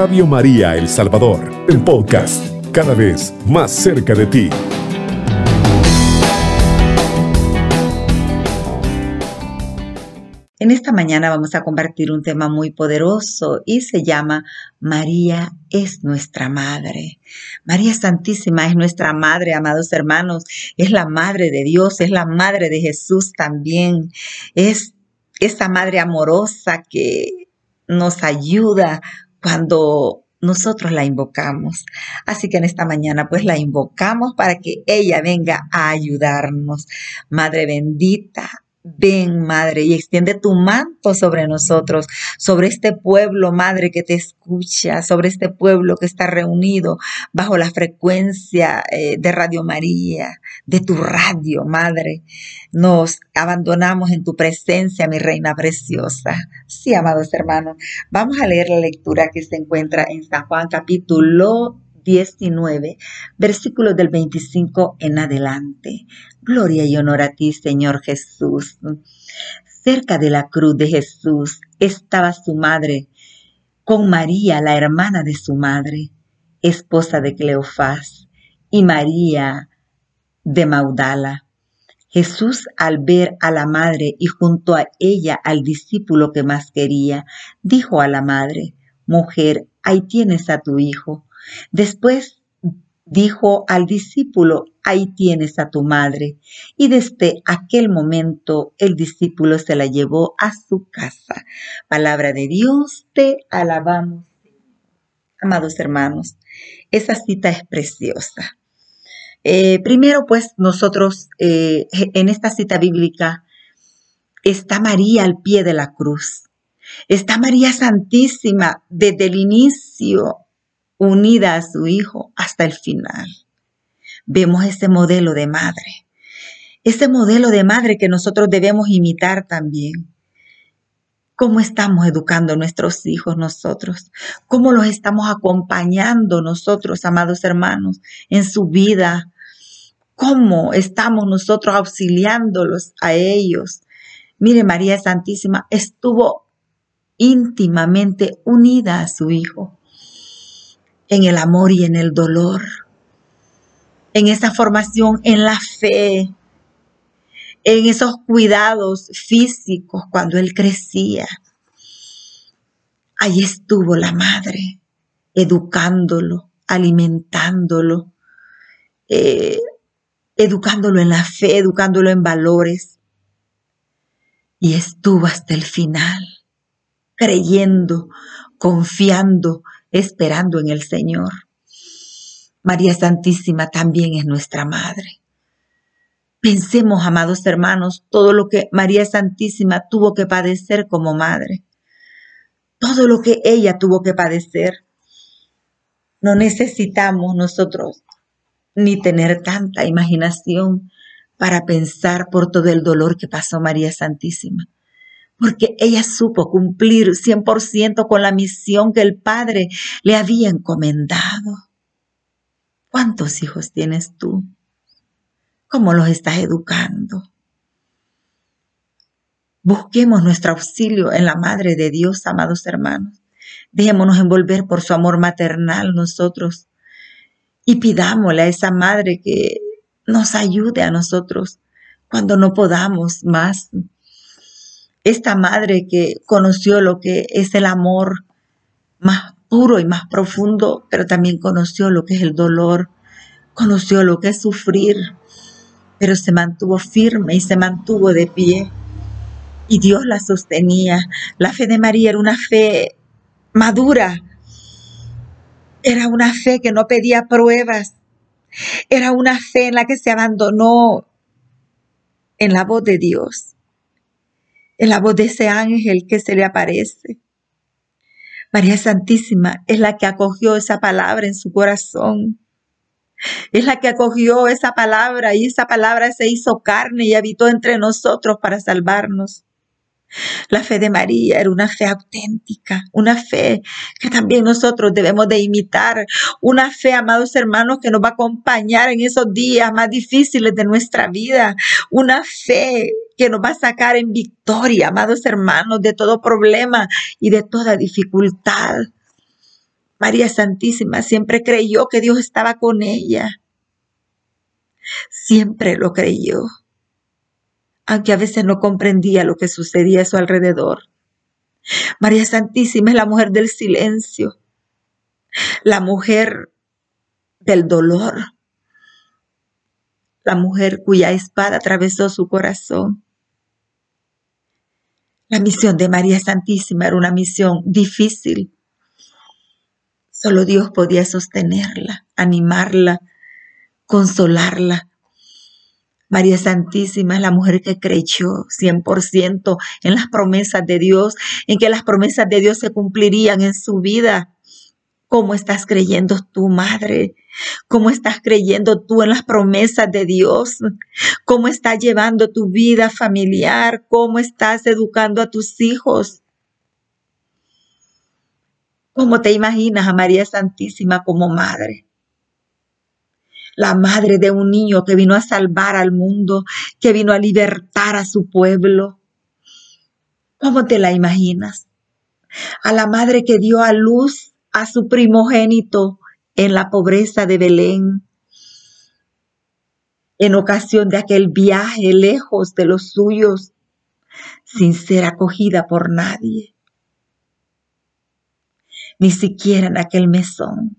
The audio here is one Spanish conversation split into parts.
Radio María El Salvador, el podcast, cada vez más cerca de ti. En esta mañana vamos a compartir un tema muy poderoso y se llama María es nuestra madre. María Santísima es nuestra madre, amados hermanos. Es la madre de Dios, es la madre de Jesús también. Es esa madre amorosa que nos ayuda cuando nosotros la invocamos. Así que en esta mañana pues la invocamos para que ella venga a ayudarnos. Madre bendita, Ven, Madre, y extiende tu manto sobre nosotros, sobre este pueblo, Madre, que te escucha, sobre este pueblo que está reunido bajo la frecuencia eh, de Radio María, de tu radio, Madre. Nos abandonamos en tu presencia, mi reina preciosa. Sí, amados hermanos, vamos a leer la lectura que se encuentra en San Juan capítulo 19, versículos del 25 en adelante. Gloria y honor a ti, Señor Jesús. Cerca de la cruz de Jesús estaba su madre, con María, la hermana de su madre, esposa de Cleofás, y María de Maudala. Jesús, al ver a la madre y junto a ella al discípulo que más quería, dijo a la madre, Mujer, ahí tienes a tu hijo. Después dijo al discípulo, ahí tienes a tu madre. Y desde aquel momento el discípulo se la llevó a su casa. Palabra de Dios, te alabamos. Amados hermanos, esa cita es preciosa. Eh, primero, pues nosotros eh, en esta cita bíblica está María al pie de la cruz. Está María Santísima desde el inicio unida a su hijo hasta el final. Vemos ese modelo de madre, ese modelo de madre que nosotros debemos imitar también. ¿Cómo estamos educando a nuestros hijos nosotros? ¿Cómo los estamos acompañando nosotros, amados hermanos, en su vida? ¿Cómo estamos nosotros auxiliándolos a ellos? Mire, María Santísima estuvo íntimamente unida a su Hijo en el amor y en el dolor, en esa formación en la fe, en esos cuidados físicos cuando él crecía. Ahí estuvo la madre, educándolo, alimentándolo, eh, educándolo en la fe, educándolo en valores. Y estuvo hasta el final, creyendo, confiando esperando en el Señor. María Santísima también es nuestra Madre. Pensemos, amados hermanos, todo lo que María Santísima tuvo que padecer como madre. Todo lo que ella tuvo que padecer. No necesitamos nosotros ni tener tanta imaginación para pensar por todo el dolor que pasó María Santísima porque ella supo cumplir 100% con la misión que el Padre le había encomendado. ¿Cuántos hijos tienes tú? ¿Cómo los estás educando? Busquemos nuestro auxilio en la Madre de Dios, amados hermanos. Dejémonos envolver por su amor maternal nosotros y pidámosle a esa Madre que nos ayude a nosotros cuando no podamos más esta madre que conoció lo que es el amor más puro y más profundo, pero también conoció lo que es el dolor, conoció lo que es sufrir, pero se mantuvo firme y se mantuvo de pie. Y Dios la sostenía. La fe de María era una fe madura, era una fe que no pedía pruebas, era una fe en la que se abandonó en la voz de Dios en la voz de ese ángel que se le aparece. María Santísima es la que acogió esa palabra en su corazón. Es la que acogió esa palabra y esa palabra se hizo carne y habitó entre nosotros para salvarnos. La fe de María era una fe auténtica, una fe que también nosotros debemos de imitar, una fe, amados hermanos, que nos va a acompañar en esos días más difíciles de nuestra vida, una fe que nos va a sacar en victoria, amados hermanos, de todo problema y de toda dificultad. María Santísima siempre creyó que Dios estaba con ella. Siempre lo creyó, aunque a veces no comprendía lo que sucedía a su alrededor. María Santísima es la mujer del silencio, la mujer del dolor, la mujer cuya espada atravesó su corazón. La misión de María Santísima era una misión difícil. Solo Dios podía sostenerla, animarla, consolarla. María Santísima es la mujer que creyó 100% en las promesas de Dios, en que las promesas de Dios se cumplirían en su vida. ¿Cómo estás creyendo tú, madre? ¿Cómo estás creyendo tú en las promesas de Dios? ¿Cómo estás llevando tu vida familiar? ¿Cómo estás educando a tus hijos? ¿Cómo te imaginas a María Santísima como madre? La madre de un niño que vino a salvar al mundo, que vino a libertar a su pueblo. ¿Cómo te la imaginas? A la madre que dio a luz a su primogénito en la pobreza de Belén, en ocasión de aquel viaje lejos de los suyos, sin ser acogida por nadie, ni siquiera en aquel mesón.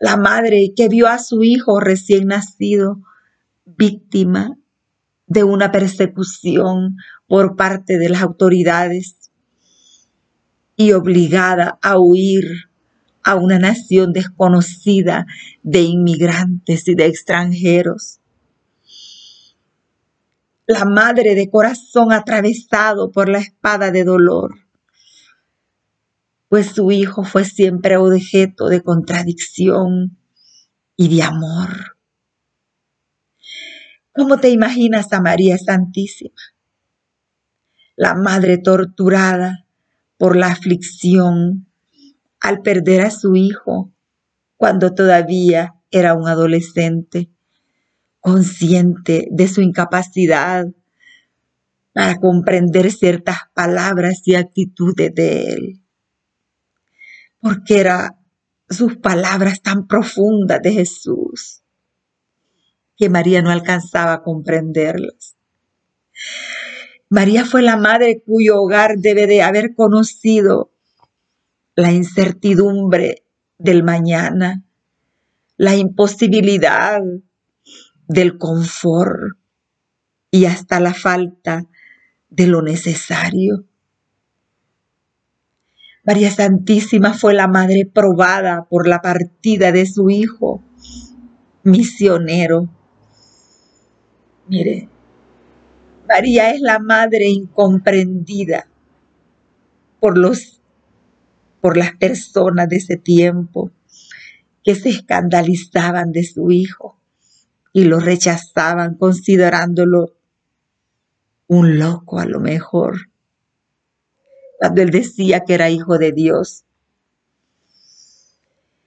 La madre que vio a su hijo recién nacido víctima de una persecución por parte de las autoridades y obligada a huir a una nación desconocida de inmigrantes y de extranjeros. La madre de corazón atravesado por la espada de dolor, pues su hijo fue siempre objeto de contradicción y de amor. ¿Cómo te imaginas a María Santísima? La madre torturada por la aflicción al perder a su hijo cuando todavía era un adolescente, consciente de su incapacidad para comprender ciertas palabras y actitudes de él, porque eran sus palabras tan profundas de Jesús que María no alcanzaba a comprenderlas. María fue la madre cuyo hogar debe de haber conocido la incertidumbre del mañana, la imposibilidad del confort y hasta la falta de lo necesario. María Santísima fue la madre probada por la partida de su hijo, misionero. Mire, María es la madre incomprendida por los por las personas de ese tiempo que se escandalizaban de su hijo y lo rechazaban considerándolo un loco a lo mejor, cuando él decía que era hijo de Dios.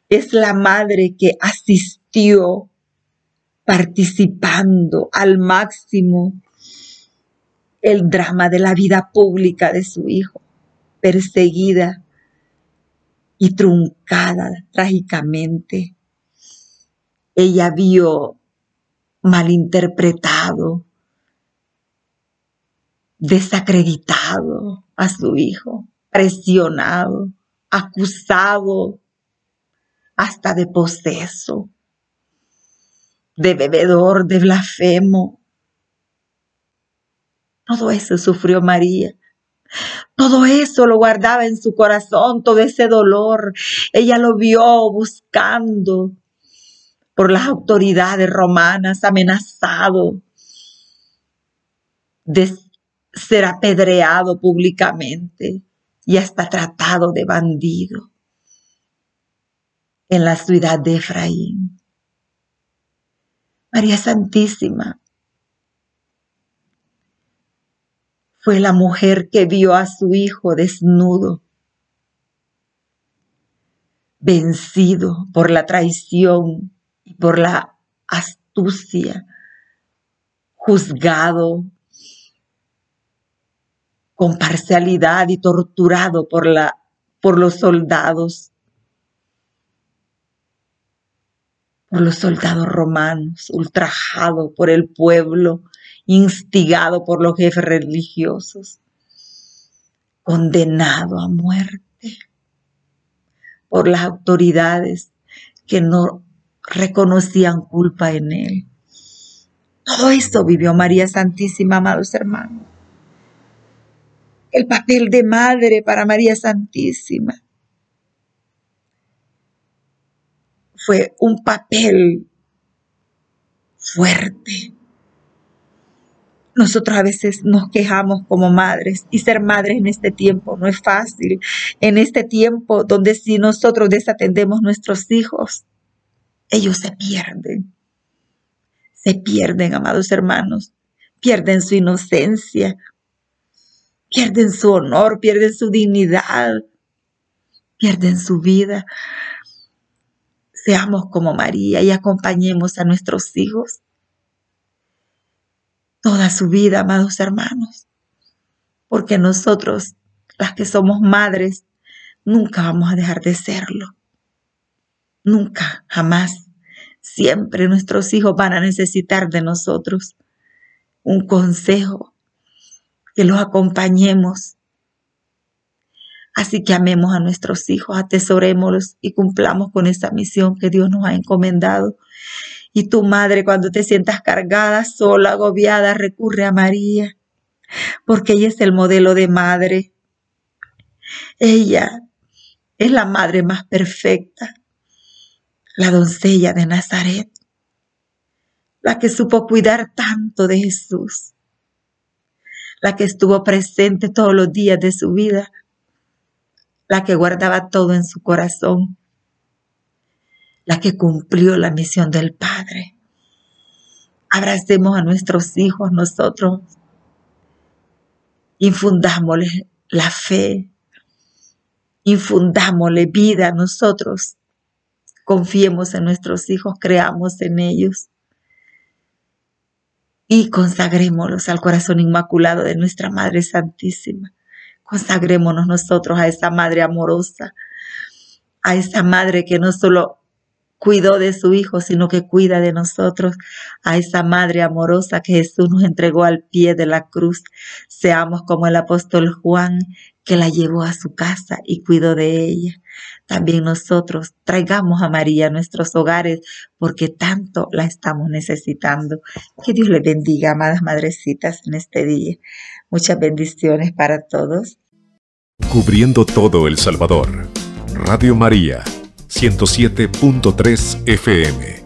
Es la madre que asistió participando al máximo el drama de la vida pública de su hijo, perseguida, y truncada trágicamente. Ella vio malinterpretado, desacreditado a su hijo, presionado, acusado, hasta de poseso, de bebedor, de blasfemo. Todo eso sufrió María. Todo eso lo guardaba en su corazón, todo ese dolor. Ella lo vio buscando por las autoridades romanas, amenazado de ser apedreado públicamente y hasta tratado de bandido en la ciudad de Efraín. María Santísima fue la mujer que vio a su hijo desnudo, vencido por la traición y por la astucia, juzgado con parcialidad y torturado por, por los soldados, por los soldados romanos, ultrajado por el pueblo instigado por los jefes religiosos, condenado a muerte por las autoridades que no reconocían culpa en él. Todo esto vivió María Santísima, amados hermanos. El papel de madre para María Santísima fue un papel fuerte. Nosotros a veces nos quejamos como madres y ser madres en este tiempo no es fácil. En este tiempo donde si nosotros desatendemos nuestros hijos, ellos se pierden. Se pierden, amados hermanos. Pierden su inocencia. Pierden su honor, pierden su dignidad. Pierden su vida. Seamos como María y acompañemos a nuestros hijos toda su vida, amados hermanos. Porque nosotros, las que somos madres, nunca vamos a dejar de serlo. Nunca, jamás. Siempre nuestros hijos van a necesitar de nosotros un consejo, que los acompañemos. Así que amemos a nuestros hijos, atesorémoslos y cumplamos con esa misión que Dios nos ha encomendado. Y tu madre, cuando te sientas cargada, sola, agobiada, recurre a María, porque ella es el modelo de madre. Ella es la madre más perfecta, la doncella de Nazaret, la que supo cuidar tanto de Jesús, la que estuvo presente todos los días de su vida, la que guardaba todo en su corazón, la que cumplió la misión del Padre. Abracemos a nuestros hijos nosotros, infundámosle la fe, infundámosle vida a nosotros Confiemos en nuestros hijos, creamos en ellos y consagrémoslos al corazón inmaculado de nuestra Madre Santísima. Consagrémonos nosotros a esa Madre amorosa, a esa Madre que no solo cuidó de su Hijo, sino que cuida de nosotros, a esa Madre amorosa que Jesús nos entregó al pie de la cruz. Seamos como el apóstol Juan, que la llevó a su casa y cuidó de ella. También nosotros traigamos a María a nuestros hogares porque tanto la estamos necesitando. Que Dios le bendiga, amadas madrecitas, en este día. Muchas bendiciones para todos. Cubriendo todo El Salvador. Radio María 107.3 FM.